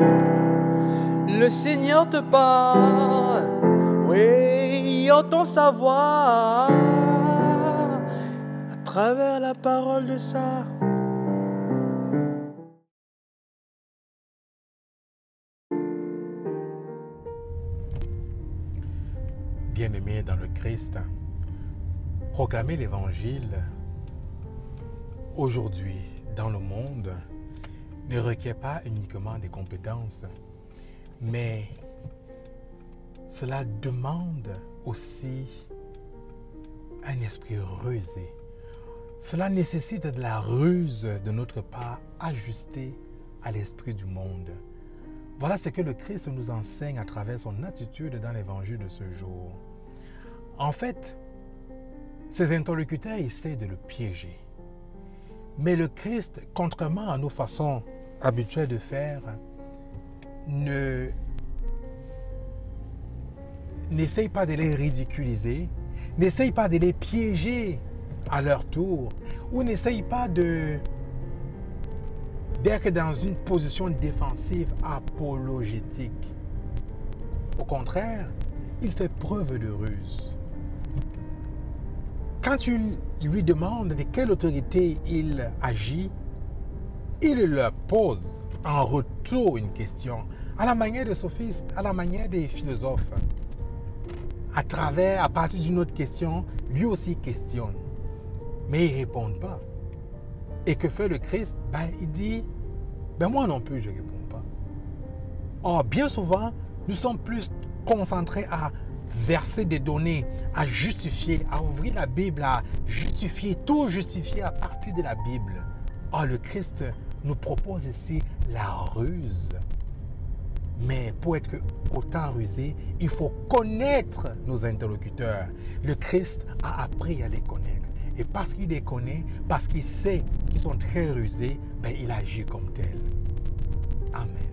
Le Seigneur te parle, oui, entend sa voix à travers la parole de ça. Bien-aimés dans le Christ, proclamer l'Évangile aujourd'hui dans le monde ne requiert pas uniquement des compétences, mais cela demande aussi un esprit rusé. Cela nécessite de la ruse de notre part ajustée à l'esprit du monde. Voilà ce que le Christ nous enseigne à travers son attitude dans l'évangile de ce jour. En fait, ses interlocuteurs essaient de le piéger. Mais le Christ, contrairement à nos façons habituelles de faire, ne n'essaye pas de les ridiculiser, n'essaye pas de les piéger à leur tour, ou n'essaye pas de d'être dans une position défensive apologétique. Au contraire, il fait preuve de ruse. Quand tu lui demandes de quelle autorité il agit, il leur pose en retour une question, à la manière des sophistes, à la manière des philosophes. À travers, à partir d'une autre question, lui aussi questionne. Mais ils ne répondent pas. Et que fait le Christ? Ben, Il dit, ben moi non plus, je ne réponds pas. Or, bien souvent, nous sommes plus concentrés à verser des données, à justifier, à ouvrir la Bible, à justifier, tout justifier à partir de la Bible. Or, le Christ nous propose ici la ruse. Mais pour être autant rusé, il faut connaître nos interlocuteurs. Le Christ a appris à les connaître. Et parce qu'il les connaît, parce qu'il sait qu'ils sont très rusés, ben, il agit comme tel. Amen.